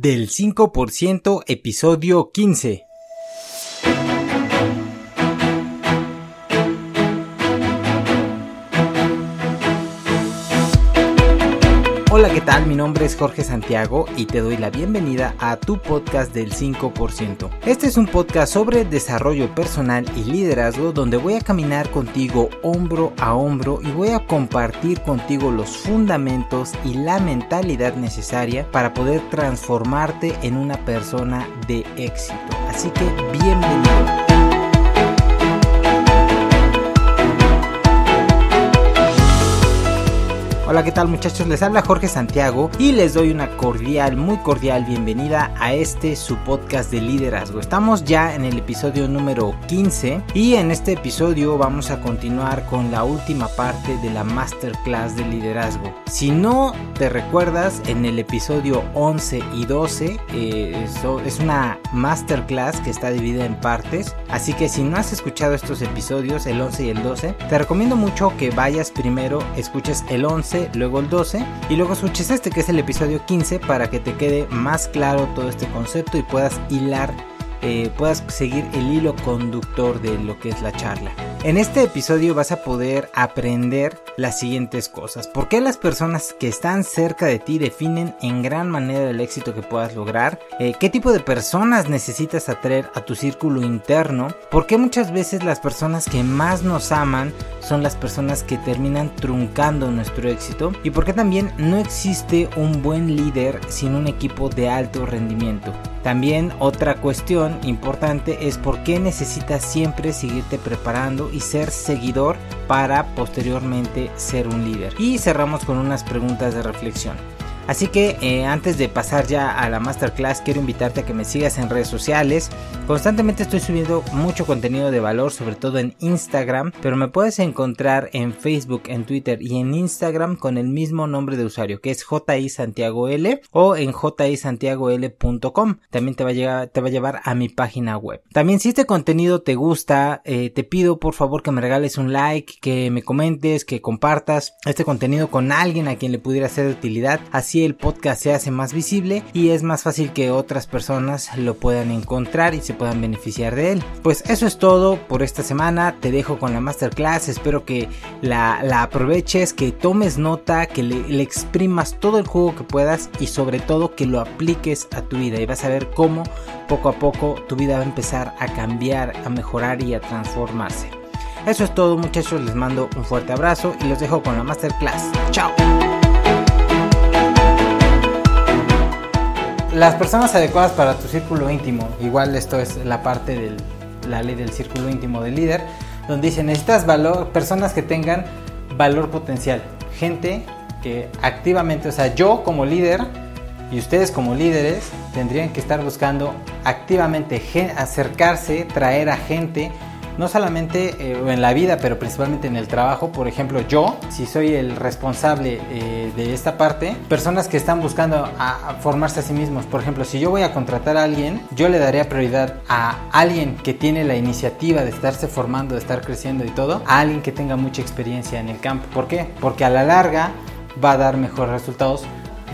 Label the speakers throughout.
Speaker 1: del 5% episodio 15. Tal? Mi nombre es Jorge Santiago y te doy la bienvenida a tu podcast del 5%. Este es un podcast sobre desarrollo personal y liderazgo donde voy a caminar contigo hombro a hombro y voy a compartir contigo los fundamentos y la mentalidad necesaria para poder transformarte en una persona de éxito. Así que bienvenido. Hola, ¿qué tal muchachos? Les habla Jorge Santiago y les doy una cordial, muy cordial bienvenida a este su podcast de liderazgo. Estamos ya en el episodio número 15 y en este episodio vamos a continuar con la última parte de la masterclass de liderazgo. Si no te recuerdas, en el episodio 11 y 12 eh, es una masterclass que está dividida en partes. Así que si no has escuchado estos episodios, el 11 y el 12, te recomiendo mucho que vayas primero, escuches el 11 luego el 12 y luego escuches este que es el episodio 15 para que te quede más claro todo este concepto y puedas hilar, eh, puedas seguir el hilo conductor de lo que es la charla. En este episodio vas a poder aprender las siguientes cosas. ¿Por qué las personas que están cerca de ti definen en gran manera el éxito que puedas lograr? Eh, ¿Qué tipo de personas necesitas atraer a tu círculo interno? ¿Por qué muchas veces las personas que más nos aman son las personas que terminan truncando nuestro éxito? ¿Y por qué también no existe un buen líder sin un equipo de alto rendimiento? También otra cuestión importante es por qué necesitas siempre seguirte preparando y ser seguidor para posteriormente ser un líder. Y cerramos con unas preguntas de reflexión. Así que eh, antes de pasar ya a la masterclass quiero invitarte a que me sigas en redes sociales. Constantemente estoy subiendo mucho contenido de valor, sobre todo en Instagram, pero me puedes encontrar en Facebook, en Twitter y en Instagram con el mismo nombre de usuario que es JI Santiago L o en jisantiagol.com. También te va, a llegar, te va a llevar a mi página web. También si este contenido te gusta, eh, te pido por favor que me regales un like, que me comentes, que compartas este contenido con alguien a quien le pudiera ser de utilidad. Así el podcast se hace más visible y es más fácil que otras personas lo puedan encontrar y se puedan beneficiar de él. Pues eso es todo por esta semana, te dejo con la masterclass, espero que la, aproveches, que tomes nota, que le, le exprimas todo el juego que puedas y sobre todo que lo apliques a tu vida y vas a ver cómo poco a poco tu vida va a empezar a cambiar, a mejorar y a transformarse. Eso es todo muchachos, les mando un fuerte abrazo y los dejo con la masterclass. Chao. Las personas adecuadas para tu círculo íntimo, igual esto es la parte de la ley del círculo íntimo del líder, donde dice necesitas valor, personas que tengan valor potencial, gente que activamente, o sea, yo como líder y ustedes como líderes tendrían que estar buscando activamente acercarse, traer a gente no solamente eh, en la vida, pero principalmente en el trabajo. Por ejemplo, yo, si soy el responsable eh, de esta parte, personas que están buscando formarse a sí mismos. Por ejemplo, si yo voy a contratar a alguien, yo le daría prioridad a alguien que tiene la iniciativa de estarse formando, de estar creciendo y todo, a alguien que tenga mucha experiencia en el campo. ¿Por qué? Porque a la larga va a dar mejores resultados.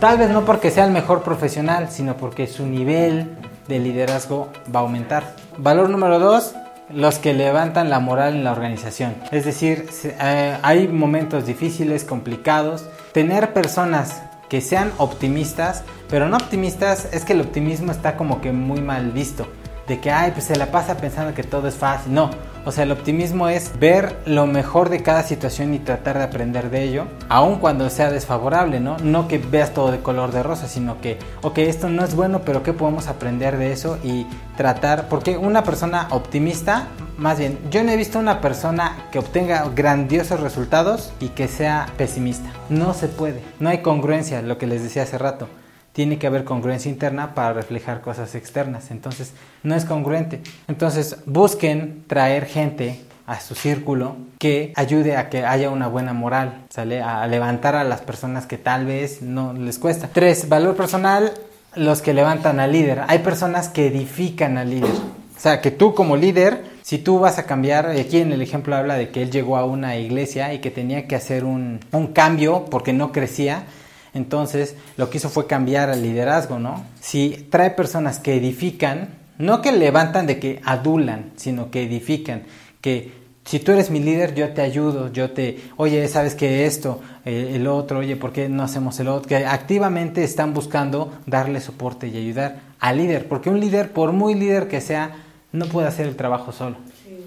Speaker 1: Tal vez no porque sea el mejor profesional, sino porque su nivel de liderazgo va a aumentar. Valor número dos, los que levantan la moral en la organización. Es decir, eh, hay momentos difíciles, complicados. Tener personas que sean optimistas, pero no optimistas, es que el optimismo está como que muy mal visto. De que, ay, pues se la pasa pensando que todo es fácil. No, o sea, el optimismo es ver lo mejor de cada situación y tratar de aprender de ello, aun cuando sea desfavorable, ¿no? No que veas todo de color de rosa, sino que, ok, esto no es bueno, pero ¿qué podemos aprender de eso? Y tratar, porque una persona optimista, más bien, yo no he visto una persona que obtenga grandiosos resultados y que sea pesimista. No se puede, no hay congruencia, lo que les decía hace rato tiene que haber congruencia interna para reflejar cosas externas. Entonces, no es congruente. Entonces, busquen traer gente a su círculo que ayude a que haya una buena moral, ¿sale? A levantar a las personas que tal vez no les cuesta. Tres, valor personal, los que levantan al líder. Hay personas que edifican al líder. O sea, que tú como líder, si tú vas a cambiar, aquí en el ejemplo habla de que él llegó a una iglesia y que tenía que hacer un, un cambio porque no crecía, entonces, lo que hizo fue cambiar el liderazgo, ¿no? si trae personas que edifican, no que levantan de que adulan, sino que edifican, que si tú eres mi líder, yo te ayudo, yo te, oye, sabes que esto, eh, el otro, oye, ¿por qué no hacemos el otro? Que activamente están buscando darle soporte y ayudar al líder, porque un líder, por muy líder que sea, no puede hacer el trabajo solo.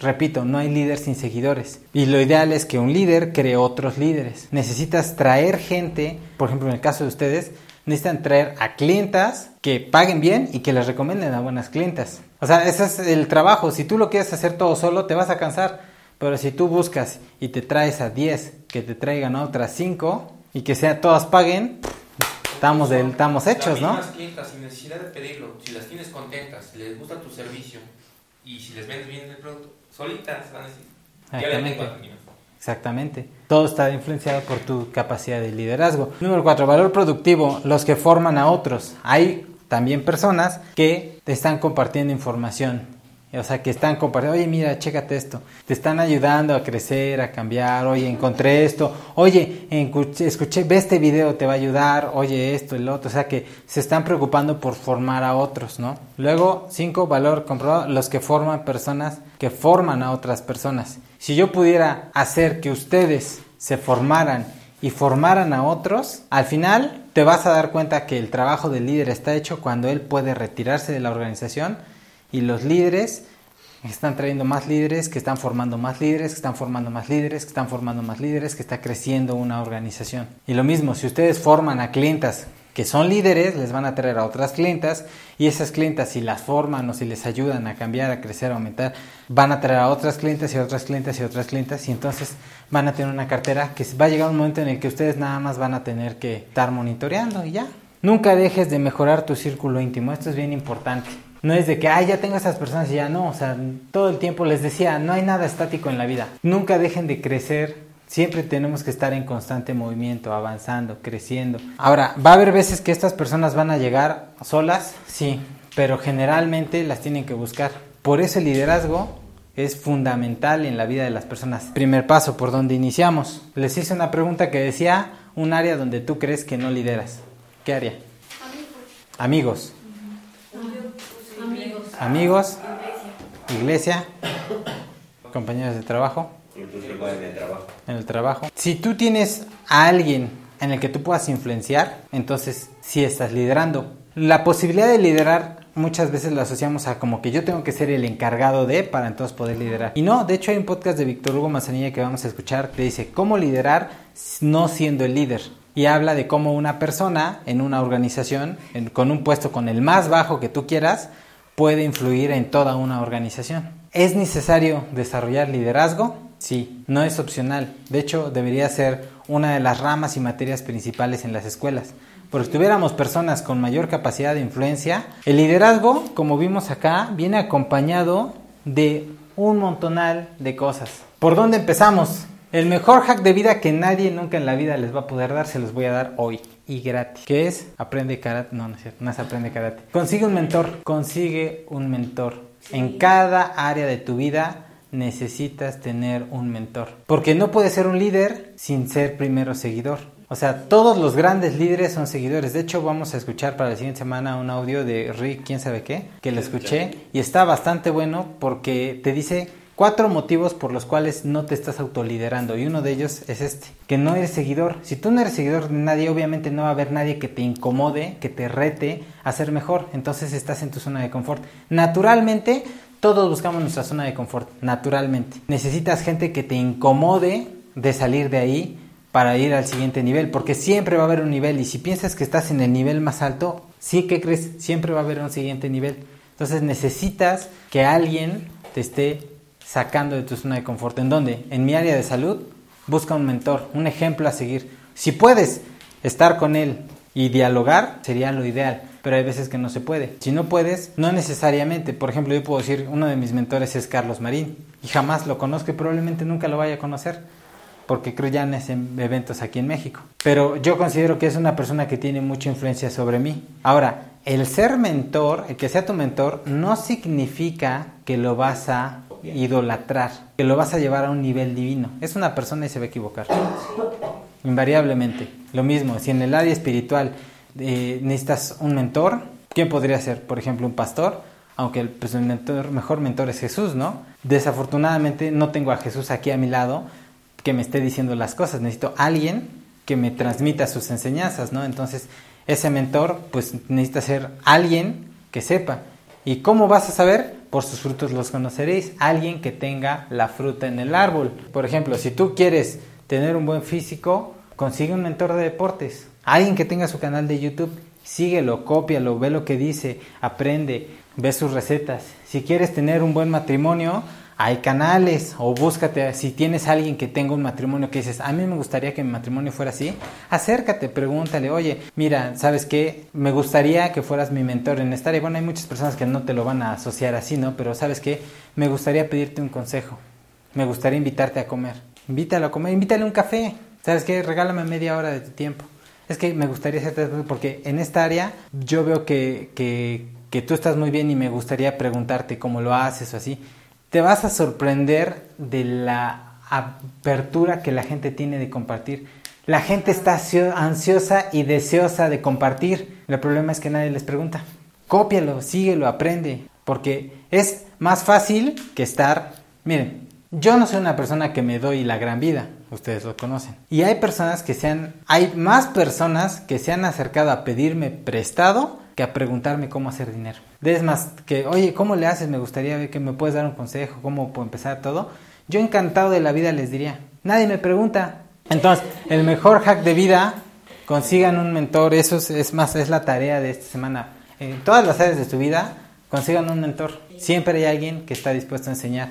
Speaker 1: Repito, no hay líder sin seguidores. Y lo ideal es que un líder cree otros líderes. Necesitas traer gente, por ejemplo, en el caso de ustedes, necesitan traer a clientas que paguen bien y que les recomienden a buenas clientas. O sea, ese es el trabajo. Si tú lo quieres hacer todo solo, te vas a cansar. Pero si tú buscas y te traes a 10, que te traigan a otras 5 y que sea todas paguen, estamos, de, estamos hechos, ¿no?
Speaker 2: Las clientas sin necesidad de pedirlo, si las tienes contentas, si les gusta tu servicio y si les vendes bien el producto, solitas van a decir, ya le tengo a
Speaker 1: Exactamente. Todo está influenciado por tu capacidad de liderazgo. Número cuatro, valor productivo, los que forman a otros. Hay también personas que te están compartiendo información. O sea, que están compartiendo, oye, mira, chécate esto. Te están ayudando a crecer, a cambiar. Oye, encontré esto. Oye, escuché, ve este video, te va a ayudar. Oye, esto, el otro. O sea, que se están preocupando por formar a otros, ¿no? Luego, cinco, valor comprobado, los que forman personas que forman a otras personas. Si yo pudiera hacer que ustedes se formaran y formaran a otros, al final te vas a dar cuenta que el trabajo del líder está hecho cuando él puede retirarse de la organización y los líderes están trayendo más líderes, que están formando más líderes, que están formando más líderes, que están formando más líderes, que está creciendo una organización. Y lo mismo, si ustedes forman a clientas que son líderes, les van a traer a otras clientas y esas clientas si las forman o si les ayudan a cambiar, a crecer, a aumentar, van a traer a otras clientas y otras clientas y otras clientas y entonces van a tener una cartera que va a llegar un momento en el que ustedes nada más van a tener que estar monitoreando y ya. Nunca dejes de mejorar tu círculo íntimo, esto es bien importante. No es de que, ah, ya tengo esas personas y ya no, o sea, todo el tiempo les decía, no hay nada estático en la vida. Nunca dejen de crecer, siempre tenemos que estar en constante movimiento, avanzando, creciendo. Ahora, ¿va a haber veces que estas personas van a llegar solas? Sí, pero generalmente las tienen que buscar. Por eso el liderazgo es fundamental en la vida de las personas. Primer paso, ¿por dónde iniciamos? Les hice una pregunta que decía un área donde tú crees que no lideras. ¿Qué área? Amigos. Amigos. Amigos. Iglesia. Compañeros de trabajo. En el trabajo. Si tú tienes a alguien en el que tú puedas influenciar, entonces sí estás liderando. La posibilidad de liderar muchas veces la asociamos a como que yo tengo que ser el encargado de para entonces poder liderar. Y no, de hecho hay un podcast de Víctor Hugo Mazanilla que vamos a escuchar que dice cómo liderar no siendo el líder y habla de cómo una persona en una organización, con un puesto con el más bajo que tú quieras, puede influir en toda una organización. ¿Es necesario desarrollar liderazgo? Sí, no es opcional. De hecho, debería ser una de las ramas y materias principales en las escuelas. Porque si tuviéramos personas con mayor capacidad de influencia, el liderazgo, como vimos acá, viene acompañado de un montonal de cosas. ¿Por dónde empezamos? El mejor hack de vida que nadie nunca en la vida les va a poder dar, se los voy a dar hoy y gratis. ¿Qué es? Aprende karate. No, no es cierto, no es aprende karate. Consigue un mentor, consigue un mentor. En cada área de tu vida necesitas tener un mentor. Porque no puedes ser un líder sin ser primero seguidor. O sea, todos los grandes líderes son seguidores. De hecho, vamos a escuchar para la siguiente semana un audio de Rick, quién sabe qué, que lo escuché y está bastante bueno porque te dice Cuatro motivos por los cuales no te estás autoliderando y uno de ellos es este, que no eres seguidor. Si tú no eres seguidor de nadie, obviamente no va a haber nadie que te incomode, que te rete a ser mejor. Entonces estás en tu zona de confort. Naturalmente, todos buscamos nuestra zona de confort, naturalmente. Necesitas gente que te incomode de salir de ahí para ir al siguiente nivel, porque siempre va a haber un nivel y si piensas que estás en el nivel más alto, sí que crees, siempre va a haber un siguiente nivel. Entonces necesitas que alguien te esté sacando de tu zona de confort. ¿En dónde? En mi área de salud, busca un mentor, un ejemplo a seguir. Si puedes estar con él y dialogar, sería lo ideal, pero hay veces que no se puede. Si no puedes, no necesariamente. Por ejemplo, yo puedo decir, uno de mis mentores es Carlos Marín, y jamás lo conozco y probablemente nunca lo vaya a conocer, porque creo ya en eventos aquí en México. Pero yo considero que es una persona que tiene mucha influencia sobre mí. Ahora, el ser mentor, el que sea tu mentor, no significa que lo vas a idolatrar, que lo vas a llevar a un nivel divino. Es una persona y se va a equivocar. Invariablemente. Lo mismo, si en el área espiritual eh, necesitas un mentor, ¿Quién podría ser? Por ejemplo, un pastor, aunque el, pues, mejor mentor es Jesús, ¿no? Desafortunadamente no tengo a Jesús aquí a mi lado que me esté diciendo las cosas, necesito alguien que me transmita sus enseñanzas, ¿no? Entonces, ese mentor, pues necesita ser alguien que sepa. ¿Y cómo vas a saber? Por sus frutos los conoceréis. Alguien que tenga la fruta en el árbol. Por ejemplo, si tú quieres tener un buen físico, consigue un mentor de deportes. Alguien que tenga su canal de YouTube, síguelo, cópialo, ve lo que dice, aprende, ve sus recetas. Si quieres tener un buen matrimonio, hay canales o búscate, si tienes alguien que tenga un matrimonio que dices, a mí me gustaría que mi matrimonio fuera así, acércate, pregúntale, oye, mira, ¿sabes qué? Me gustaría que fueras mi mentor en esta área. Bueno, hay muchas personas que no te lo van a asociar así, ¿no? Pero ¿sabes qué? Me gustaría pedirte un consejo, me gustaría invitarte a comer. Invítalo a comer, invítale un café. ¿Sabes qué? Regálame media hora de tu tiempo. Es que me gustaría hacerte porque en esta área yo veo que, que, que tú estás muy bien y me gustaría preguntarte cómo lo haces o así te vas a sorprender de la apertura que la gente tiene de compartir. La gente está ansiosa y deseosa de compartir. El problema es que nadie les pregunta. Cópialo, síguelo, aprende. Porque es más fácil que estar... Miren, yo no soy una persona que me doy la gran vida. Ustedes lo conocen. Y hay personas que se han... Hay más personas que se han acercado a pedirme prestado que a preguntarme cómo hacer dinero. Es más, que, oye, ¿cómo le haces? Me gustaría ver que me puedes dar un consejo, cómo puedo empezar todo. Yo encantado de la vida les diría, nadie me pregunta. Entonces, el mejor hack de vida, consigan un mentor, eso es, más, es la tarea de esta semana. En todas las áreas de su vida, consigan un mentor. Siempre hay alguien que está dispuesto a enseñar.